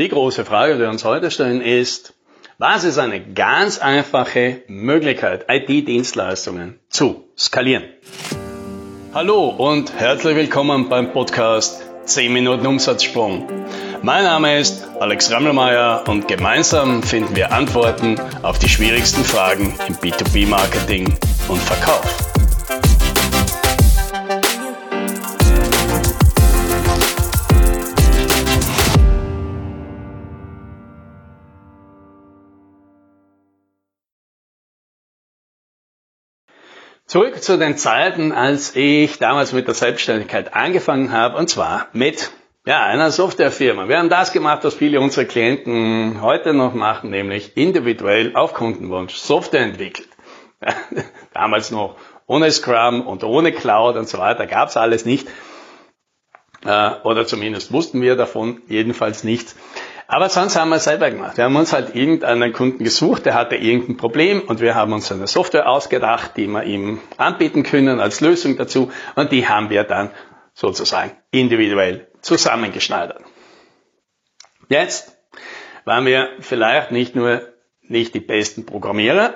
Die große Frage, die wir uns heute stellen, ist, was ist eine ganz einfache Möglichkeit, IT-Dienstleistungen zu skalieren? Hallo und herzlich willkommen beim Podcast 10 Minuten Umsatzsprung. Mein Name ist Alex Rammelmeier und gemeinsam finden wir Antworten auf die schwierigsten Fragen im B2B-Marketing und Verkauf. Zurück zu den Zeiten, als ich damals mit der Selbstständigkeit angefangen habe, und zwar mit ja, einer Softwarefirma. Wir haben das gemacht, was viele unserer Klienten heute noch machen, nämlich individuell auf Kundenwunsch Software entwickelt. damals noch ohne Scrum und ohne Cloud und so weiter, gab es alles nicht. Äh, oder zumindest wussten wir davon jedenfalls nichts. Aber sonst haben wir es selber gemacht. Wir haben uns halt irgendeinen Kunden gesucht, der hatte irgendein Problem und wir haben uns eine Software ausgedacht, die wir ihm anbieten können als Lösung dazu und die haben wir dann sozusagen individuell zusammengeschneidert. Jetzt waren wir vielleicht nicht nur nicht die besten Programmierer,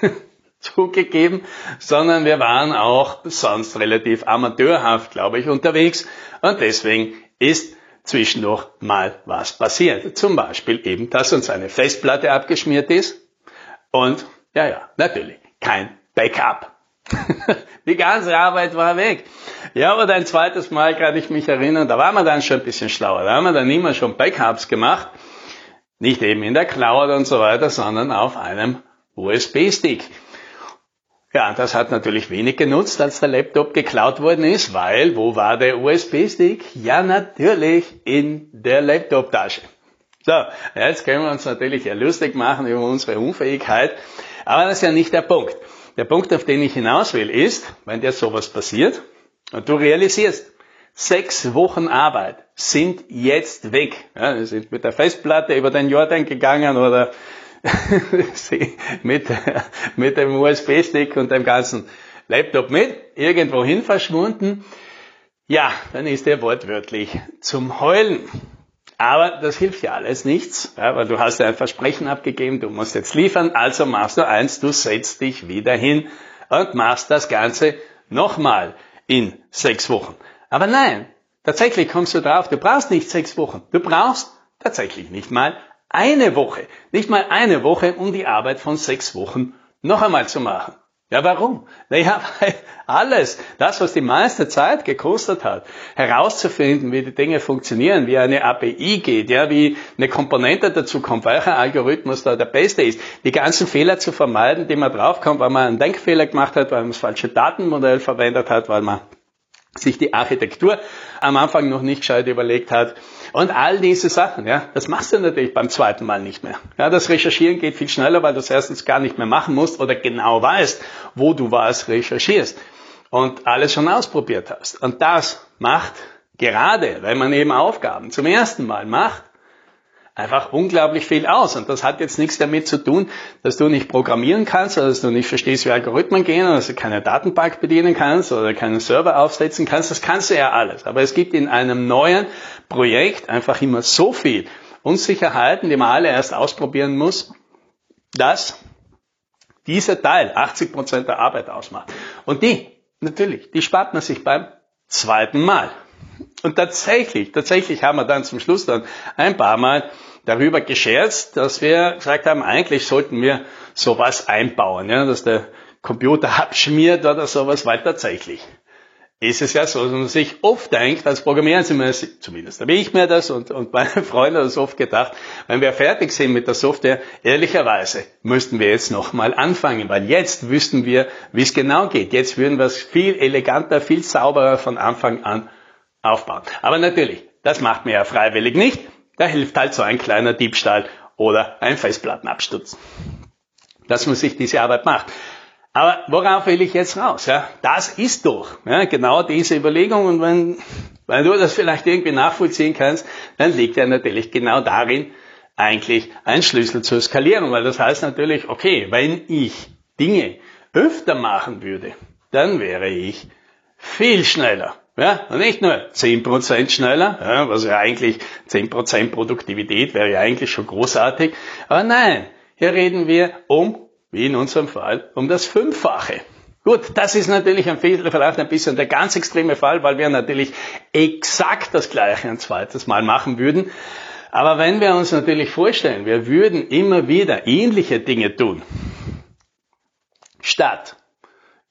zugegeben, sondern wir waren auch sonst relativ amateurhaft, glaube ich, unterwegs und deswegen ist zwischendurch mal was passiert. Zum Beispiel eben, dass uns eine Festplatte abgeschmiert ist und, ja, ja, natürlich, kein Backup. Die ganze Arbeit war weg. Ja, aber ein zweites Mal kann ich mich erinnern, da waren wir dann schon ein bisschen schlauer. Da haben wir dann immer schon Backups gemacht. Nicht eben in der Cloud und so weiter, sondern auf einem USB-Stick. Ja, das hat natürlich wenig genutzt, als der Laptop geklaut worden ist, weil wo war der USB-Stick? Ja, natürlich in der Laptop-Tasche. So, jetzt können wir uns natürlich ja lustig machen über unsere Unfähigkeit, aber das ist ja nicht der Punkt. Der Punkt, auf den ich hinaus will, ist, wenn dir sowas passiert und du realisierst, sechs Wochen Arbeit sind jetzt weg. Ja, wir sind mit der Festplatte über den Jordan gegangen oder mit, mit dem USB-Stick und dem ganzen Laptop mit, irgendwo hin verschwunden. Ja, dann ist er wortwörtlich zum Heulen. Aber das hilft ja alles nichts, ja, weil du hast ja ein Versprechen abgegeben, du musst jetzt liefern, also machst du eins, du setzt dich wieder hin und machst das Ganze nochmal in sechs Wochen. Aber nein, tatsächlich kommst du drauf, du brauchst nicht sechs Wochen, du brauchst tatsächlich nicht mal eine Woche, nicht mal eine Woche, um die Arbeit von sechs Wochen noch einmal zu machen. Ja, warum? Naja, weil alles, das, was die meiste Zeit gekostet hat, herauszufinden, wie die Dinge funktionieren, wie eine API geht, ja, wie eine Komponente dazu kommt, welcher Algorithmus da der beste ist, die ganzen Fehler zu vermeiden, die man draufkommt, weil man einen Denkfehler gemacht hat, weil man das falsche Datenmodell verwendet hat, weil man sich die Architektur am Anfang noch nicht gescheit überlegt hat. Und all diese Sachen, ja, das machst du natürlich beim zweiten Mal nicht mehr. Ja, das Recherchieren geht viel schneller, weil du es erstens gar nicht mehr machen musst oder genau weißt, wo du was recherchierst und alles schon ausprobiert hast. Und das macht gerade, wenn man eben Aufgaben zum ersten Mal macht, einfach unglaublich viel aus. Und das hat jetzt nichts damit zu tun, dass du nicht programmieren kannst oder dass du nicht verstehst, wie Algorithmen gehen oder dass du keine Datenbank bedienen kannst oder keinen Server aufsetzen kannst. Das kannst du ja alles. Aber es gibt in einem neuen Projekt einfach immer so viel Unsicherheiten, die man alle erst ausprobieren muss, dass dieser Teil 80 Prozent der Arbeit ausmacht. Und die, natürlich, die spart man sich beim zweiten Mal. Und tatsächlich, tatsächlich haben wir dann zum Schluss dann ein paar Mal darüber gescherzt, dass wir gesagt haben, eigentlich sollten wir sowas einbauen, ja, dass der Computer abschmiert oder sowas, weil tatsächlich ist es ja so, dass man sich oft denkt, als Programmierer zumindest habe ich mir das und, und meine Freunde das oft gedacht, wenn wir fertig sind mit der Software, ehrlicherweise müssten wir jetzt nochmal anfangen, weil jetzt wüssten wir, wie es genau geht. Jetzt würden wir es viel eleganter, viel sauberer von Anfang an aufbauen. Aber natürlich, das macht man ja freiwillig nicht. Da hilft halt so ein kleiner Diebstahl oder ein Festplattenabsturz. Dass man sich diese Arbeit macht. Aber worauf will ich jetzt raus? Ja, das ist doch ja, genau diese Überlegung. Und wenn, wenn du das vielleicht irgendwie nachvollziehen kannst, dann liegt ja natürlich genau darin eigentlich ein Schlüssel zur Skalierung. Weil das heißt natürlich, okay, wenn ich Dinge öfter machen würde, dann wäre ich viel schneller Ja, nicht nur 10% schneller, ja, was ja eigentlich 10% Produktivität wäre ja eigentlich schon großartig. Aber nein, hier reden wir um, wie in unserem Fall, um das Fünffache. Gut, das ist natürlich ein, vielleicht ein bisschen der ganz extreme Fall, weil wir natürlich exakt das Gleiche ein zweites Mal machen würden. Aber wenn wir uns natürlich vorstellen, wir würden immer wieder ähnliche Dinge tun, statt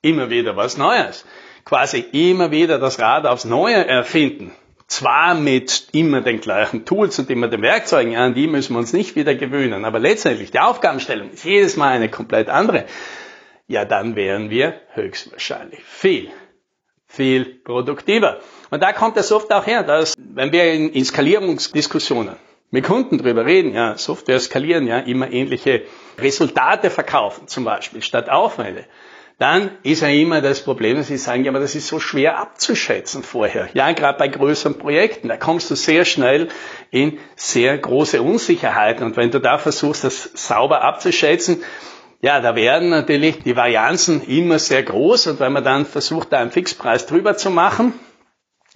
immer wieder was Neues, quasi immer wieder das Rad aufs Neue erfinden, zwar mit immer den gleichen Tools und immer den Werkzeugen, an die müssen wir uns nicht wieder gewöhnen, aber letztendlich die Aufgabenstellung ist jedes Mal eine komplett andere ja dann wären wir höchstwahrscheinlich viel, viel produktiver. Und da kommt es oft auch her, dass wenn wir in, in Skalierungsdiskussionen mit Kunden drüber reden, ja, Software skalieren, ja, immer ähnliche Resultate verkaufen zum Beispiel statt Aufwände, dann ist ja immer das Problem, dass sie sagen, ja, aber das ist so schwer abzuschätzen vorher. Ja, gerade bei größeren Projekten, da kommst du sehr schnell in sehr große Unsicherheiten. Und wenn du da versuchst, das sauber abzuschätzen, ja, da werden natürlich die Varianzen immer sehr groß und wenn man dann versucht, da einen Fixpreis drüber zu machen,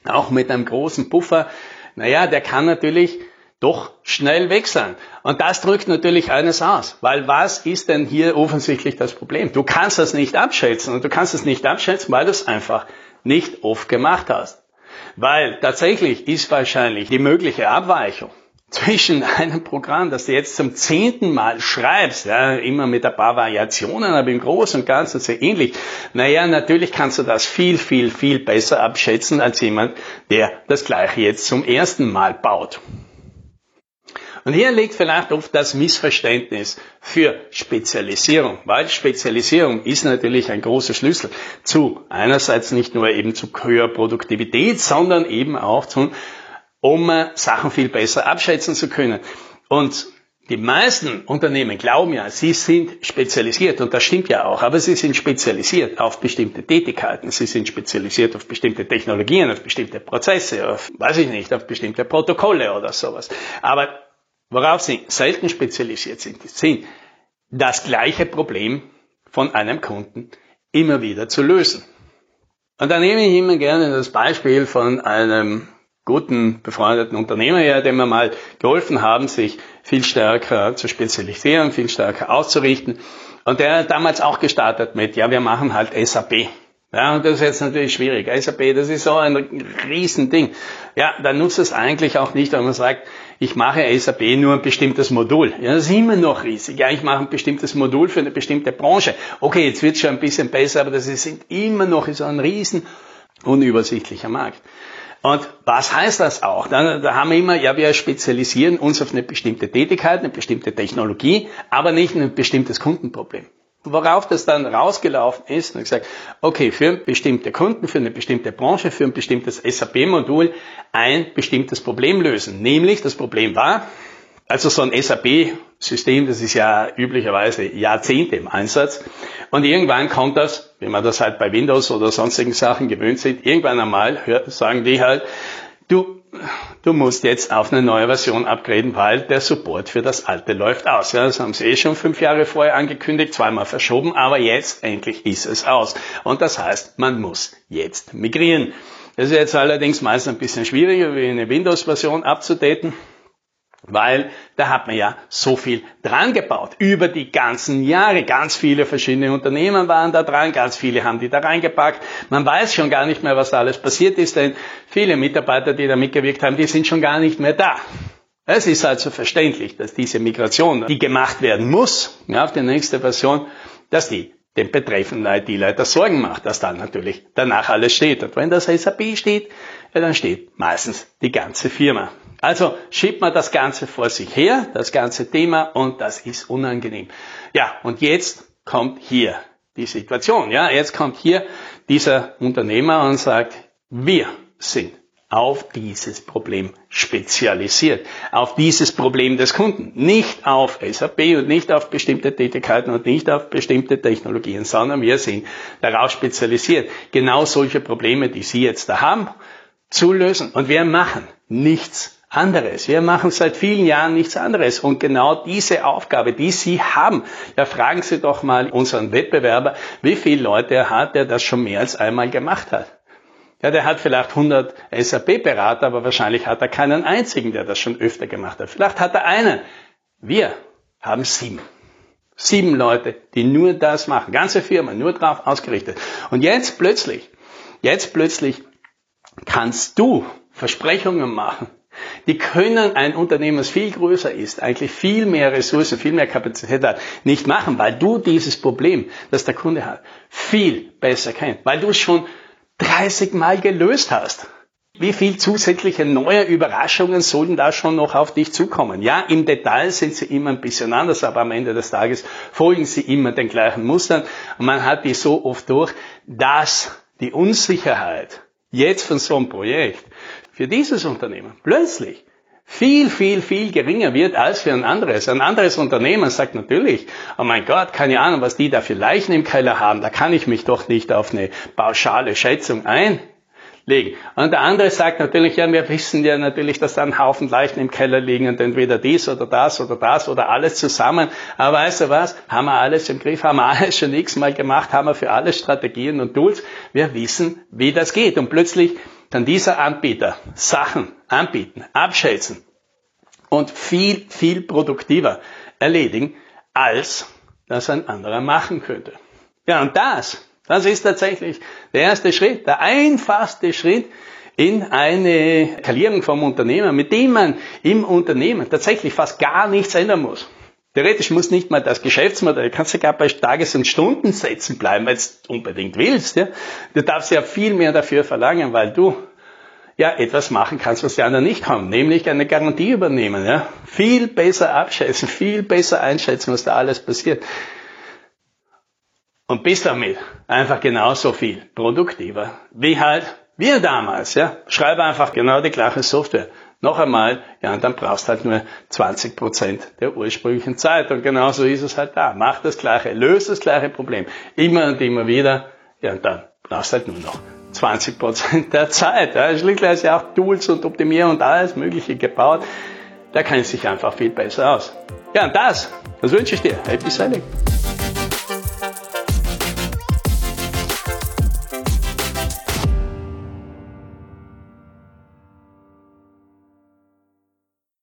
auch mit einem großen Puffer, naja, der kann natürlich doch schnell wechseln. Und das drückt natürlich eines aus. Weil was ist denn hier offensichtlich das Problem? Du kannst das nicht abschätzen und du kannst es nicht abschätzen, weil du es einfach nicht oft gemacht hast. Weil tatsächlich ist wahrscheinlich die mögliche Abweichung zwischen einem Programm, das du jetzt zum zehnten Mal schreibst, ja, immer mit ein paar Variationen, aber im Großen und Ganzen sehr ähnlich. Naja, natürlich kannst du das viel, viel, viel besser abschätzen als jemand, der das Gleiche jetzt zum ersten Mal baut. Und hier liegt vielleicht oft das Missverständnis für Spezialisierung, weil Spezialisierung ist natürlich ein großer Schlüssel zu einerseits nicht nur eben zu höherer Produktivität, sondern eben auch zu um Sachen viel besser abschätzen zu können. Und die meisten Unternehmen glauben ja, sie sind spezialisiert und das stimmt ja auch, aber sie sind spezialisiert auf bestimmte Tätigkeiten, sie sind spezialisiert auf bestimmte Technologien, auf bestimmte Prozesse, auf, weiß ich nicht, auf bestimmte Protokolle oder sowas. Aber worauf sie selten spezialisiert sind, sind das gleiche Problem von einem Kunden immer wieder zu lösen. Und da nehme ich immer gerne das Beispiel von einem guten, befreundeten Unternehmer her, dem wir mal geholfen haben, sich viel stärker zu spezialisieren, viel stärker auszurichten. Und der hat damals auch gestartet mit, ja, wir machen halt SAP. Ja, und das ist jetzt natürlich schwierig. SAP, das ist so ein Riesending. Ja, dann nutzt es eigentlich auch nicht, wenn man sagt, ich mache SAP nur ein bestimmtes Modul. Ja, das ist immer noch riesig. Ja, ich mache ein bestimmtes Modul für eine bestimmte Branche. Okay, jetzt wird es schon ein bisschen besser, aber das ist immer noch so ein riesen unübersichtlicher Markt. Und was heißt das auch? Da, da haben wir immer, ja, wir spezialisieren uns auf eine bestimmte Tätigkeit, eine bestimmte Technologie, aber nicht ein bestimmtes Kundenproblem. Worauf das dann rausgelaufen ist, und gesagt, okay, für bestimmte Kunden, für eine bestimmte Branche, für ein bestimmtes SAP-Modul ein bestimmtes Problem lösen. Nämlich, das Problem war, also so ein SAP-System, das ist ja üblicherweise Jahrzehnte im Einsatz. Und irgendwann kommt das, wie man das halt bei Windows oder sonstigen Sachen gewöhnt sind, irgendwann einmal sagen die halt, du, du musst jetzt auf eine neue Version upgraden, weil der Support für das alte läuft aus. Ja, das haben sie eh schon fünf Jahre vorher angekündigt, zweimal verschoben, aber jetzt endlich ist es aus. Und das heißt, man muss jetzt migrieren. Das ist jetzt allerdings meist ein bisschen schwieriger, wie eine Windows-Version abzudaten weil da hat man ja so viel dran gebaut. Über die ganzen Jahre. Ganz viele verschiedene Unternehmen waren da dran, ganz viele haben die da reingepackt. Man weiß schon gar nicht mehr, was da alles passiert ist, denn viele Mitarbeiter, die da mitgewirkt haben, die sind schon gar nicht mehr da. Es ist also verständlich, dass diese Migration, die gemacht werden muss, ja, auf die nächste Version, dass die dem betreffenden IT-Leiter Sorgen macht, dass dann natürlich danach alles steht. Und wenn das SAP steht, ja, dann steht meistens die ganze Firma. Also schiebt man das Ganze vor sich her, das ganze Thema, und das ist unangenehm. Ja, und jetzt kommt hier die Situation. Ja, jetzt kommt hier dieser Unternehmer und sagt, wir sind auf dieses Problem spezialisiert, auf dieses Problem des Kunden, nicht auf SAP und nicht auf bestimmte Tätigkeiten und nicht auf bestimmte Technologien, sondern wir sind darauf spezialisiert, genau solche Probleme, die Sie jetzt da haben, zu lösen. Und wir machen nichts anderes. Wir machen seit vielen Jahren nichts anderes. Und genau diese Aufgabe, die Sie haben, ja, fragen Sie doch mal unseren Wettbewerber, wie viele Leute er hat, der das schon mehr als einmal gemacht hat. Ja, der hat vielleicht 100 SAP-Berater, aber wahrscheinlich hat er keinen einzigen, der das schon öfter gemacht hat. Vielleicht hat er einen. Wir haben sieben. Sieben Leute, die nur das machen. Ganze Firma, nur drauf ausgerichtet. Und jetzt plötzlich, jetzt plötzlich kannst du Versprechungen machen. Die können ein Unternehmen, das viel größer ist, eigentlich viel mehr Ressourcen, viel mehr Kapazität hat, nicht machen, weil du dieses Problem, das der Kunde hat, viel besser kennst, weil du es schon 30 Mal gelöst hast. Wie viel zusätzliche neue Überraschungen sollen da schon noch auf dich zukommen? Ja, im Detail sind sie immer ein bisschen anders, aber am Ende des Tages folgen sie immer den gleichen Mustern und man hat die so oft durch, dass die Unsicherheit jetzt von so einem Projekt. Für dieses Unternehmen. Plötzlich viel, viel, viel geringer wird als für ein anderes. Ein anderes Unternehmen sagt natürlich, oh mein Gott, keine Ahnung, was die da für Leichen im Keller haben, da kann ich mich doch nicht auf eine pauschale Schätzung einlegen. Und der andere sagt natürlich, ja, wir wissen ja natürlich, dass da ein Haufen Leichen im Keller liegen und entweder dies oder das oder das oder alles zusammen. Aber weißt du was? Haben wir alles im Griff, haben wir alles schon x-mal gemacht, haben wir für alle Strategien und Tools. Wir wissen, wie das geht. Und plötzlich kann dieser Anbieter Sachen anbieten, abschätzen und viel, viel produktiver erledigen, als das ein anderer machen könnte. Ja, und das, das ist tatsächlich der erste Schritt, der einfachste Schritt in eine Skalierung vom Unternehmen, mit dem man im Unternehmen tatsächlich fast gar nichts ändern muss. Theoretisch muss nicht mal das Geschäftsmodell, du kannst sogar bei Tages- und Stundensätzen bleiben, weil du unbedingt willst. Ja? Du darfst ja viel mehr dafür verlangen, weil du ja etwas machen kannst, was die anderen nicht haben, nämlich eine Garantie übernehmen. Ja? Viel besser abschätzen, viel besser einschätzen, was da alles passiert. Und bist damit einfach genauso viel produktiver wie halt wir damals. Ja? Schreibe einfach genau die gleiche Software. Noch einmal, ja, und dann brauchst halt nur 20 Prozent der ursprünglichen Zeit. Und genauso ist es halt da. Mach das Gleiche, löse das gleiche Problem. Immer und immer wieder. Ja, und dann brauchst halt nur noch 20 Prozent der Zeit. Ja. Schließlich ist ja auch Tools und Optimierung und alles Mögliche gebaut. Da kennt sich einfach viel besser aus. Ja, und das, das wünsche ich dir. Happy Selling.